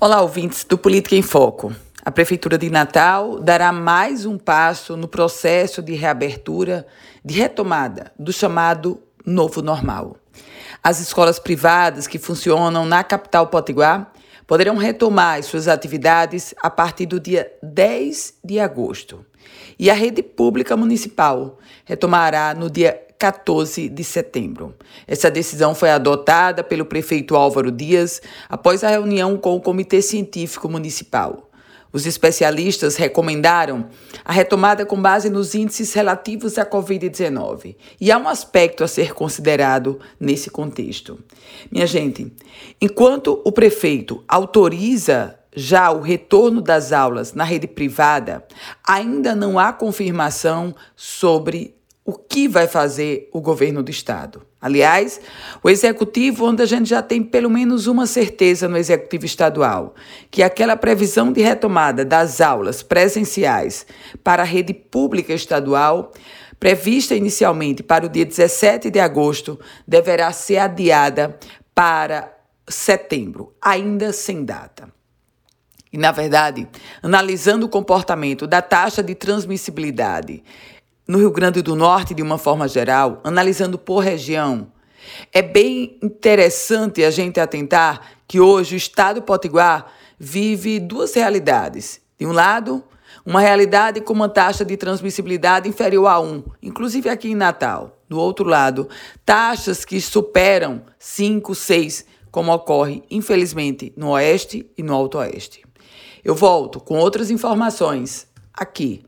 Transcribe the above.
Olá, ouvintes do Política em Foco. A Prefeitura de Natal dará mais um passo no processo de reabertura, de retomada do chamado Novo Normal. As escolas privadas que funcionam na capital potiguar poderão retomar suas atividades a partir do dia 10 de agosto. E a rede pública municipal retomará no dia 14 de setembro. Essa decisão foi adotada pelo prefeito Álvaro Dias após a reunião com o Comitê Científico Municipal. Os especialistas recomendaram a retomada com base nos índices relativos à Covid-19. E há um aspecto a ser considerado nesse contexto. Minha gente, enquanto o prefeito autoriza já o retorno das aulas na rede privada, ainda não há confirmação sobre o que vai fazer o governo do estado. Aliás, o executivo, onde a gente já tem pelo menos uma certeza no executivo estadual, que aquela previsão de retomada das aulas presenciais para a rede pública estadual, prevista inicialmente para o dia 17 de agosto, deverá ser adiada para setembro, ainda sem data. E, na verdade, analisando o comportamento da taxa de transmissibilidade no Rio Grande do Norte, de uma forma geral, analisando por região, é bem interessante a gente atentar que hoje o estado potiguar vive duas realidades. De um lado, uma realidade com uma taxa de transmissibilidade inferior a 1, inclusive aqui em Natal. Do outro lado, taxas que superam 5, 6, como ocorre, infelizmente, no Oeste e no Alto Oeste. Eu volto com outras informações aqui